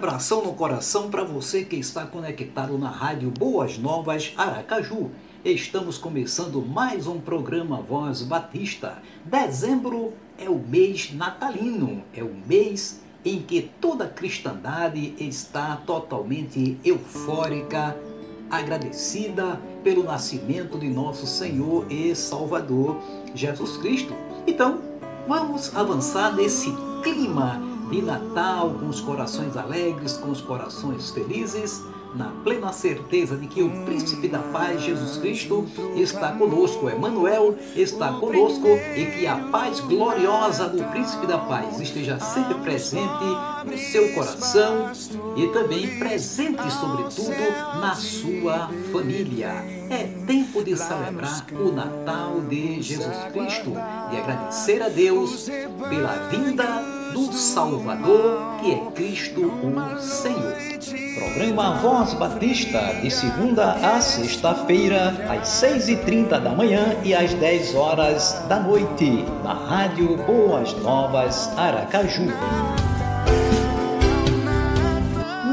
Abração no coração para você que está conectado na Rádio Boas Novas Aracaju. Estamos começando mais um programa Voz Batista. Dezembro é o mês natalino, é o mês em que toda a cristandade está totalmente eufórica, agradecida pelo nascimento de nosso Senhor e Salvador Jesus Cristo. Então, vamos avançar nesse clima de Natal, com os corações alegres, com os corações felizes, na plena certeza de que o Príncipe da Paz, Jesus Cristo, está conosco, Emmanuel está conosco e que a paz gloriosa do Príncipe da Paz esteja sempre presente no seu coração e também presente, sobretudo, na sua família. É tempo de celebrar o Natal de Jesus Cristo e agradecer a Deus pela vinda do Salvador, que é Cristo o Senhor. Programa Voz Batista, de segunda a sexta-feira, às 6h30 da manhã e às 10 horas da noite, na Rádio Boas Novas Aracaju.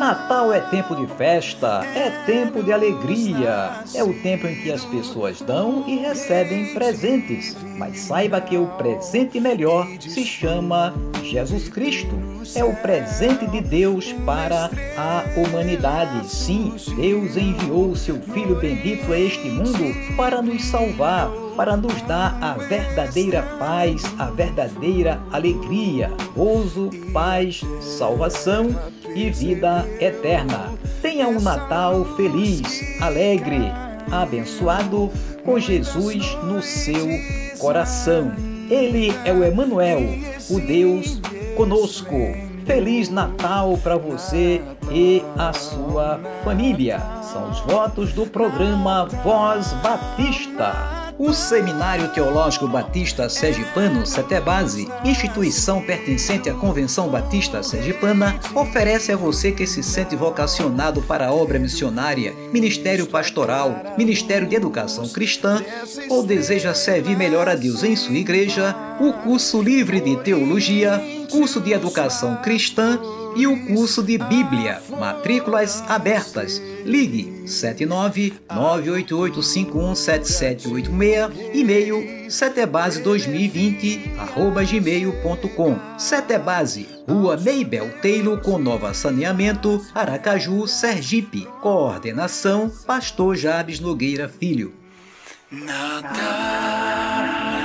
Natal é tempo de festa, é tempo de alegria, é o tempo em que as pessoas dão e recebem presentes. Mas saiba que o presente melhor se chama Jesus Cristo. É o presente de Deus para a humanidade. Sim, Deus enviou o seu Filho bendito a este mundo para nos salvar para nos dar a verdadeira paz, a verdadeira alegria, gozo, paz, salvação e vida eterna. Tenha um Natal feliz, alegre, abençoado, com Jesus no seu coração. Ele é o Emanuel, o Deus conosco. Feliz Natal para você e a sua família. São os votos do programa Voz Batista. O Seminário Teológico Batista Sergipano, Setebase, instituição pertencente à Convenção Batista Sergipana, oferece a você que se sente vocacionado para a obra missionária, ministério pastoral, ministério de educação cristã ou deseja servir melhor a Deus em sua igreja, o curso livre de teologia, curso de educação cristã e o curso de Bíblia. Matrículas abertas. Ligue 79988517786, e-mail setebase2020 gmail.com. Setebase, Rua Meibel Teilo com Nova Saneamento, Aracaju, Sergipe. Coordenação Pastor Jabes Nogueira Filho. Nada.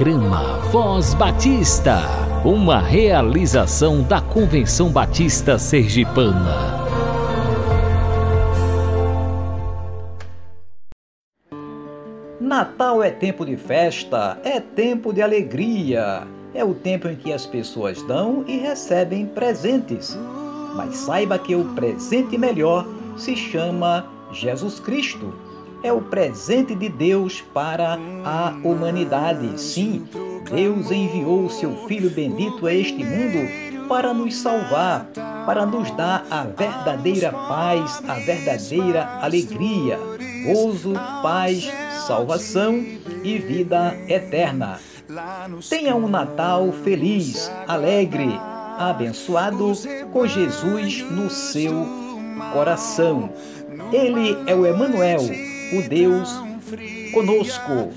Programa Voz Batista, uma realização da Convenção Batista Sergipana. Natal é tempo de festa, é tempo de alegria, é o tempo em que as pessoas dão e recebem presentes. Mas saiba que o presente melhor se chama Jesus Cristo é o presente de Deus para a humanidade. Sim, Deus enviou o seu Filho bendito a este mundo para nos salvar, para nos dar a verdadeira paz, a verdadeira alegria, gozo, paz, salvação e vida eterna. Tenha um Natal feliz, alegre, abençoado com Jesus no seu coração. Ele é o Emanuel o Deus conosco.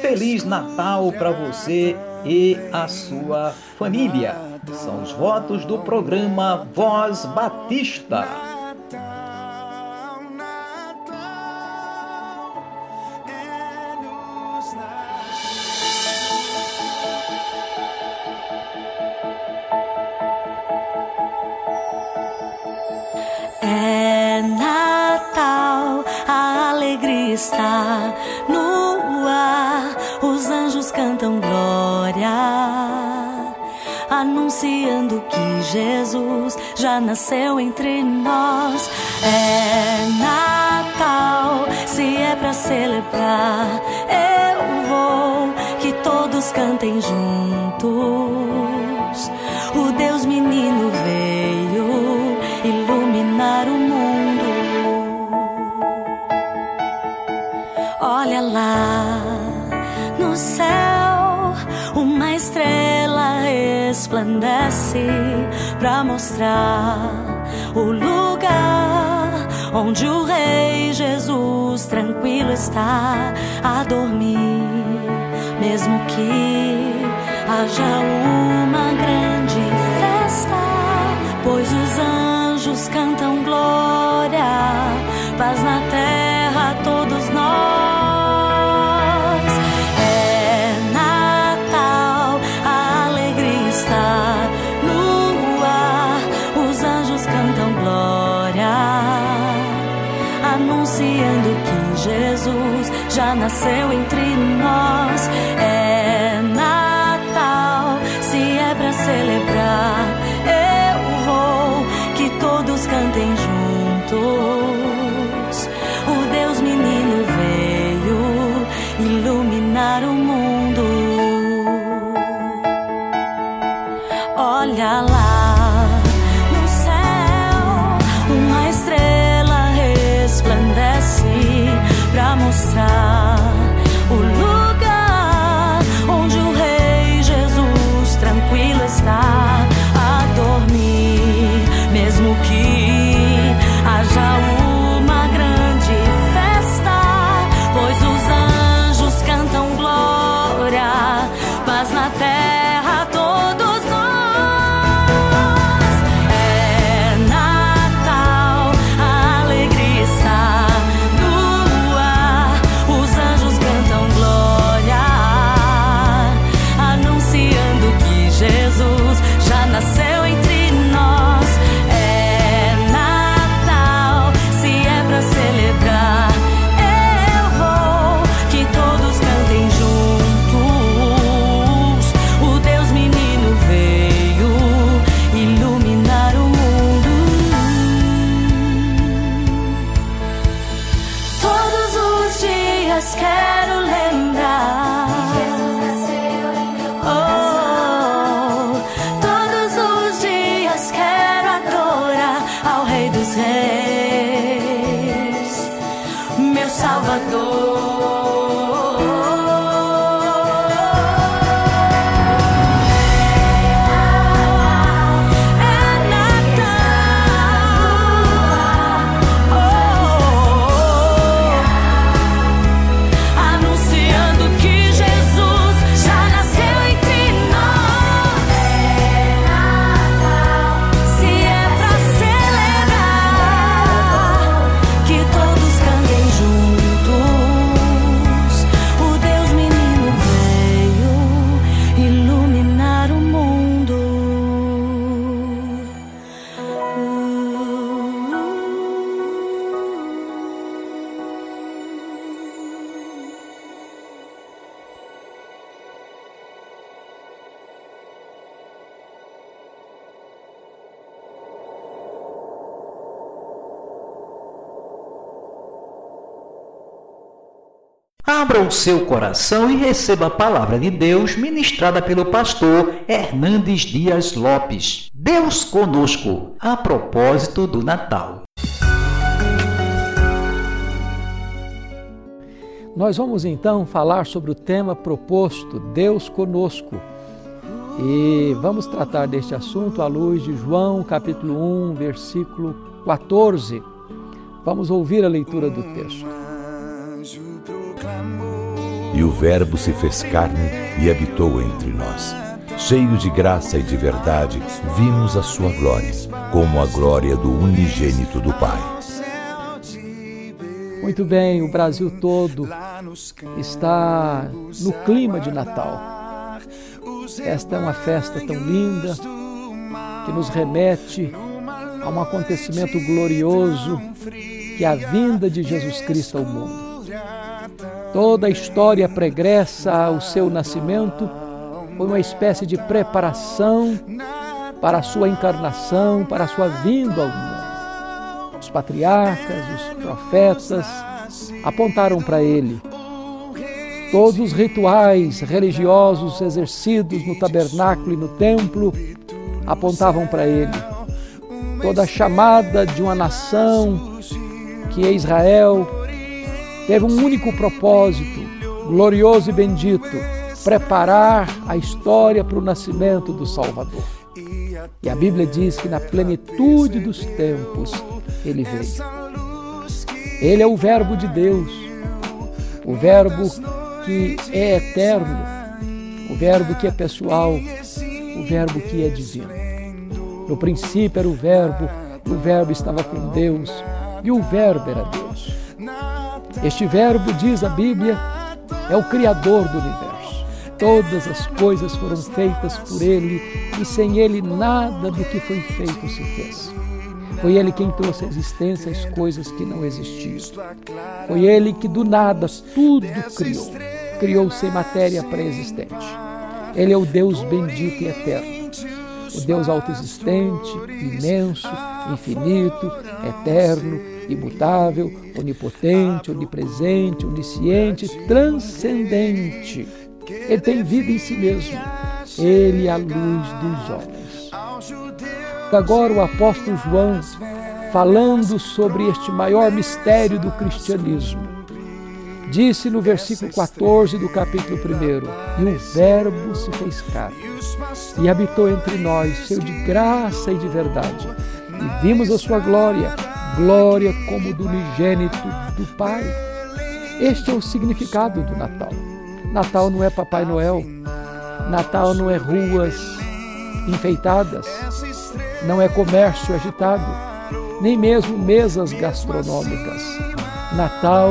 Feliz Natal para você e a sua família. São os votos do programa Voz Batista. Jesus já nasceu entre nós. É Natal, se é para celebrar, eu vou que todos cantem juntos. Resplandece para mostrar o lugar onde o Rei Jesus tranquilo está a dormir mesmo que haja uma nasceu entre nós. É Natal, se é pra celebrar, eu vou que todos cantem juntos. O Deus menino veio iluminar o mundo. Olha lá Abra o seu coração e receba a palavra de Deus ministrada pelo pastor Hernandes Dias Lopes. Deus conosco, a propósito do Natal. Nós vamos então falar sobre o tema proposto, Deus conosco. E vamos tratar deste assunto à luz de João, capítulo 1, versículo 14. Vamos ouvir a leitura do texto. E o Verbo se fez carne e habitou entre nós. Cheio de graça e de verdade, vimos a sua glória, como a glória do unigênito do Pai. Muito bem, o Brasil todo está no clima de Natal. Esta é uma festa tão linda que nos remete a um acontecimento glorioso que é a vinda de Jesus Cristo ao mundo. Toda a história pregressa ao seu nascimento foi uma espécie de preparação para a sua encarnação, para a sua vinda ao mundo. Os patriarcas, os profetas apontaram para ele. Todos os rituais religiosos exercidos no tabernáculo e no templo apontavam para ele. Toda a chamada de uma nação que é Israel teve um único propósito, glorioso e bendito: preparar a história para o nascimento do Salvador. E a Bíblia diz que na plenitude dos tempos ele veio. Ele é o Verbo de Deus, o Verbo que é eterno, o Verbo que é pessoal, o Verbo que é divino. No princípio era o Verbo, o Verbo estava com Deus e o Verbo era Deus. Este Verbo, diz a Bíblia, é o Criador do universo. Todas as coisas foram feitas por Ele e sem Ele nada do que foi feito se fez. Foi Ele quem trouxe à existência as coisas que não existiam. Foi Ele que do nada tudo criou. Criou sem matéria pré-existente. Ele é o Deus bendito e eterno. O Deus autoexistente, imenso, infinito, eterno, imutável, onipotente, onipresente, onisciente, transcendente. Ele tem vida em si mesmo. Ele é a luz dos homens. Agora o apóstolo João falando sobre este maior mistério do cristianismo. Disse no versículo 14 do capítulo 1: E o Verbo se fez carne e habitou entre nós, cheio de graça e de verdade. E vimos a sua glória, glória como do unigênito do Pai. Este é o significado do Natal. Natal não é Papai Noel, Natal não é ruas enfeitadas, não é comércio agitado, nem mesmo mesas gastronômicas. Natal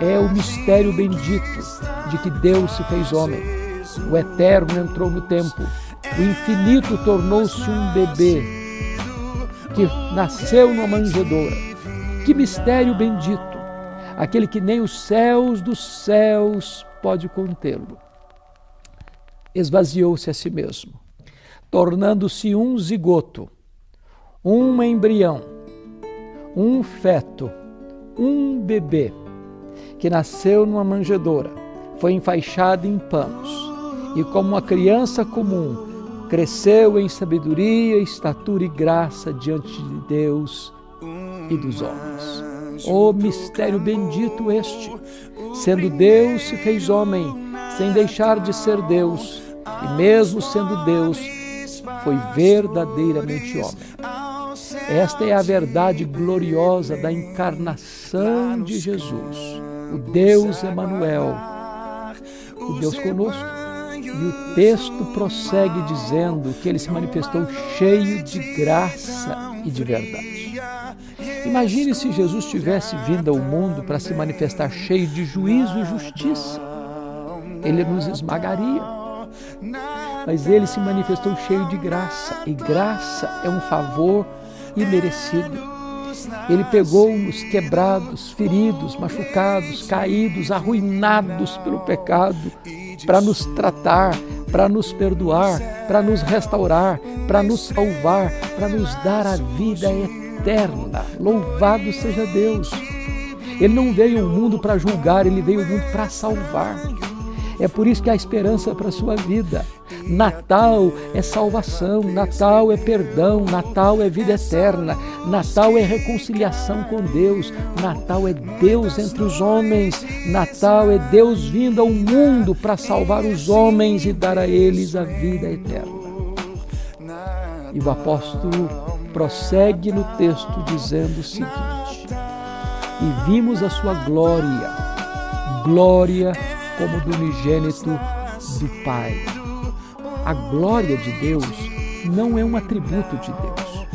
é o mistério bendito de que Deus se fez homem. O eterno entrou no tempo, o infinito tornou-se um bebê que nasceu numa manjedoura. Que mistério bendito! Aquele que nem os céus dos céus pode contê-lo. Esvaziou-se a si mesmo, tornando-se um zigoto, um embrião, um feto, um bebê que nasceu numa manjedoura, foi enfaixado em panos e, como uma criança comum, cresceu em sabedoria, estatura e graça diante de Deus e dos homens. Oh, mistério bendito este! Sendo Deus, se fez homem, sem deixar de ser Deus, e mesmo sendo Deus, foi verdadeiramente homem. Esta é a verdade gloriosa da encarnação de Jesus, o Deus Emanuel, o Deus conosco. E o texto prossegue dizendo que ele se manifestou cheio de graça e de verdade. Imagine se Jesus tivesse vindo ao mundo para se manifestar cheio de juízo e justiça. Ele nos esmagaria. Mas ele se manifestou cheio de graça, e graça é um favor imerecido. Ele pegou os quebrados, feridos, machucados, caídos, arruinados pelo pecado, para nos tratar, para nos perdoar, para nos restaurar, para nos salvar, para nos dar a vida eterna. Louvado seja Deus! Ele não veio ao mundo para julgar, ele veio ao mundo para salvar. É por isso que há esperança para a sua vida. Natal é salvação, Natal é perdão, Natal é vida eterna, Natal é reconciliação com Deus, Natal é Deus entre os homens, Natal é Deus vindo ao mundo para salvar os homens e dar a eles a vida eterna. E o apóstolo prossegue no texto dizendo o seguinte: E vimos a sua glória, glória como do unigênito do Pai. A glória de Deus não é um atributo de Deus.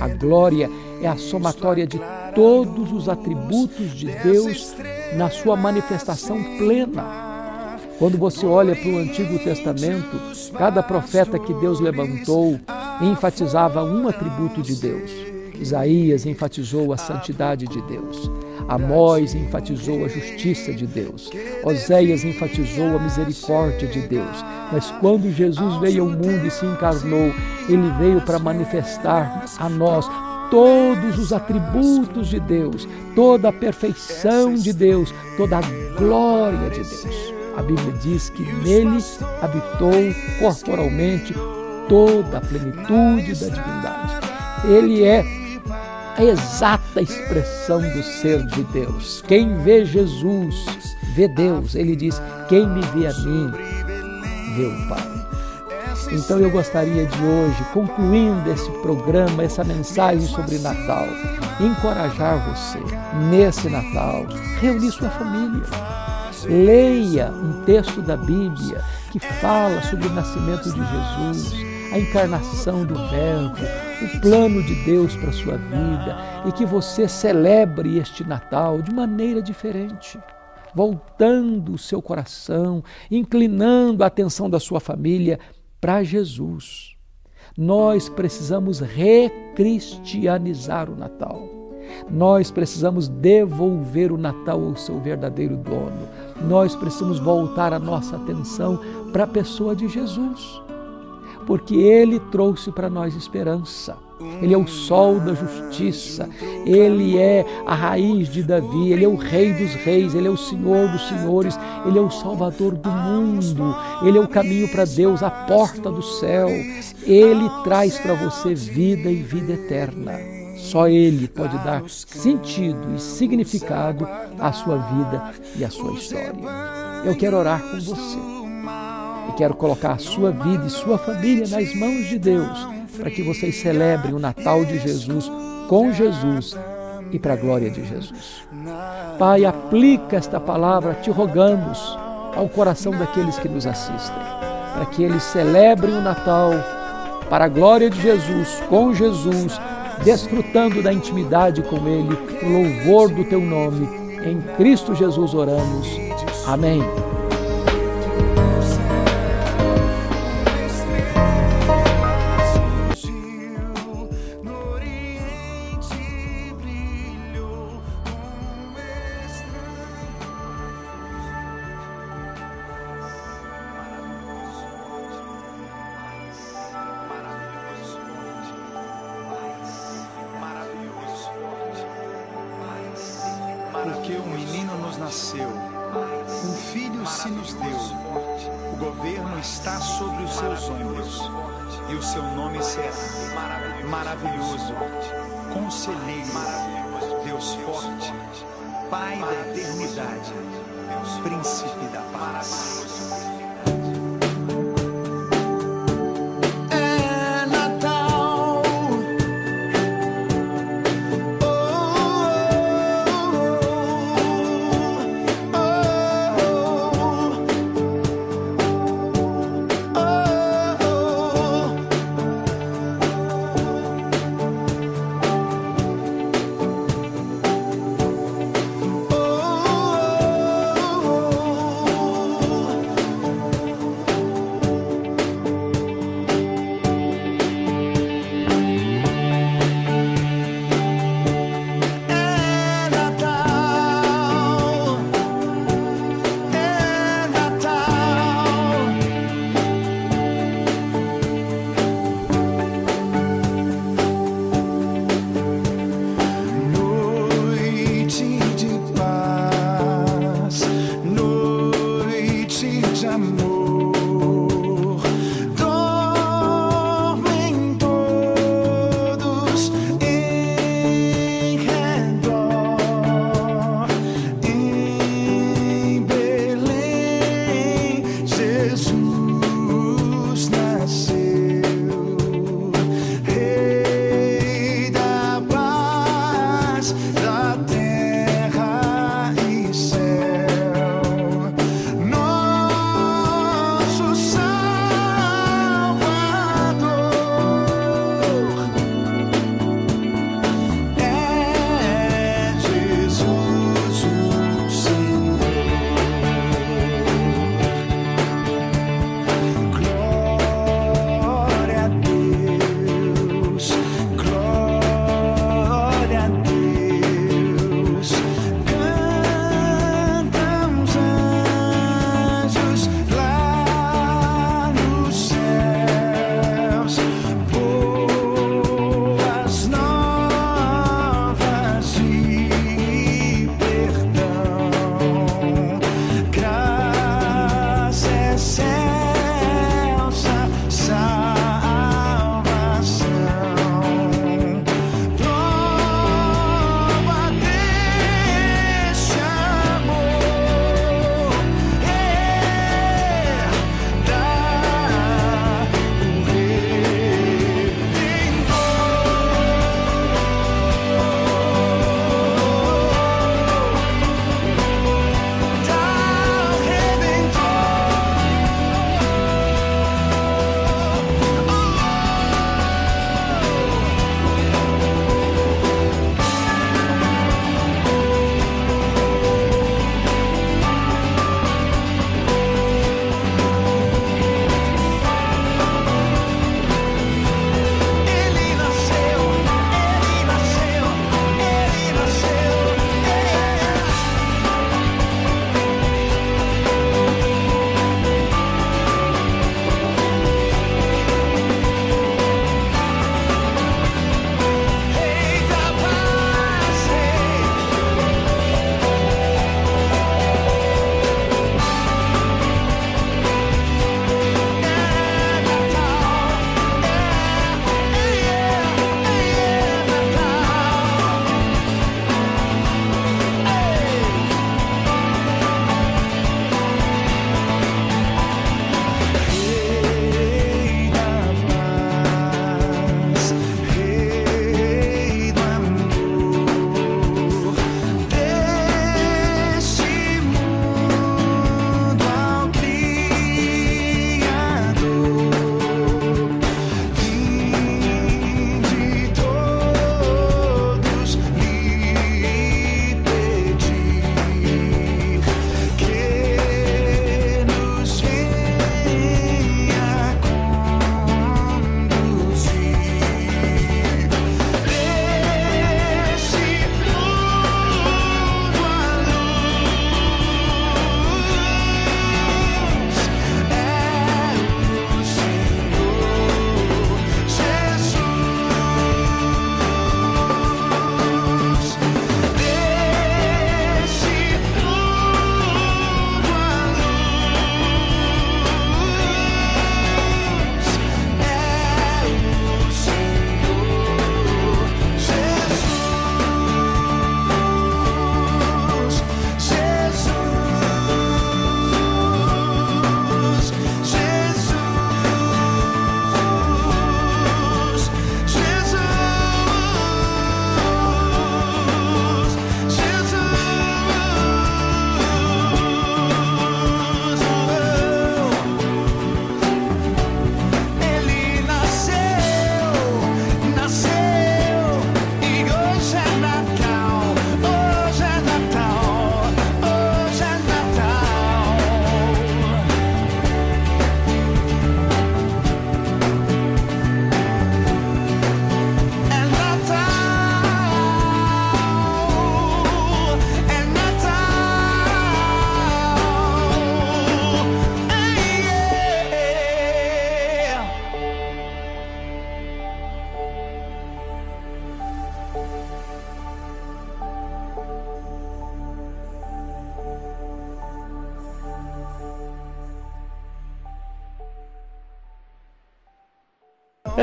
A glória é a somatória de todos os atributos de Deus na sua manifestação plena. Quando você olha para o Antigo Testamento, cada profeta que Deus levantou enfatizava um atributo de Deus. Isaías enfatizou a santidade de Deus. Amós enfatizou a justiça de Deus. Oséias enfatizou a misericórdia de Deus. Mas quando Jesus veio ao mundo e se encarnou, ele veio para manifestar a nós todos os atributos de Deus, toda a perfeição de Deus, toda a glória de Deus. A Bíblia diz que nele habitou corporalmente toda a plenitude da divindade. Ele é a exata expressão do ser de Deus. Quem vê Jesus, vê Deus. Ele diz: Quem me vê a mim, vê o Pai. Então eu gostaria de hoje, concluindo esse programa, essa mensagem sobre Natal, encorajar você nesse Natal, reunir sua família. Leia um texto da Bíblia que fala sobre o nascimento de Jesus, a encarnação do Verbo, o plano de Deus para a sua vida e que você celebre este Natal de maneira diferente voltando o seu coração, inclinando a atenção da sua família para Jesus. Nós precisamos recristianizar o Natal. Nós precisamos devolver o Natal ao seu verdadeiro dono. Nós precisamos voltar a nossa atenção para a pessoa de Jesus, porque ele trouxe para nós esperança. Ele é o sol da justiça, ele é a raiz de Davi, ele é o rei dos reis, ele é o senhor dos senhores, ele é o salvador do mundo, ele é o caminho para Deus, a porta do céu. Ele traz para você vida e vida eterna. Só Ele pode dar sentido e significado à sua vida e à sua história. Eu quero orar com você e quero colocar a sua vida e sua família nas mãos de Deus para que vocês celebrem o Natal de Jesus com Jesus e para a glória de Jesus. Pai, aplica esta palavra, te rogamos, ao coração daqueles que nos assistem, para que eles celebrem o Natal para a glória de Jesus, com Jesus, desfrutando da intimidade com Ele, o louvor do Teu nome. Em Cristo Jesus oramos. Amém. Príncipe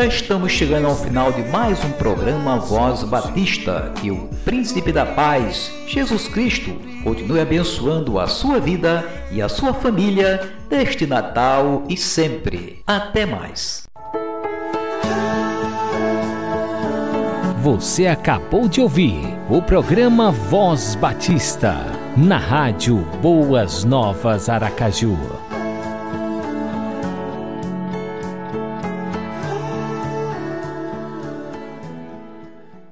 Estamos chegando ao final de mais um programa Voz Batista. Que o Príncipe da Paz, Jesus Cristo, continue abençoando a sua vida e a sua família neste Natal e sempre. Até mais. Você acabou de ouvir o programa Voz Batista, na rádio Boas Novas Aracaju.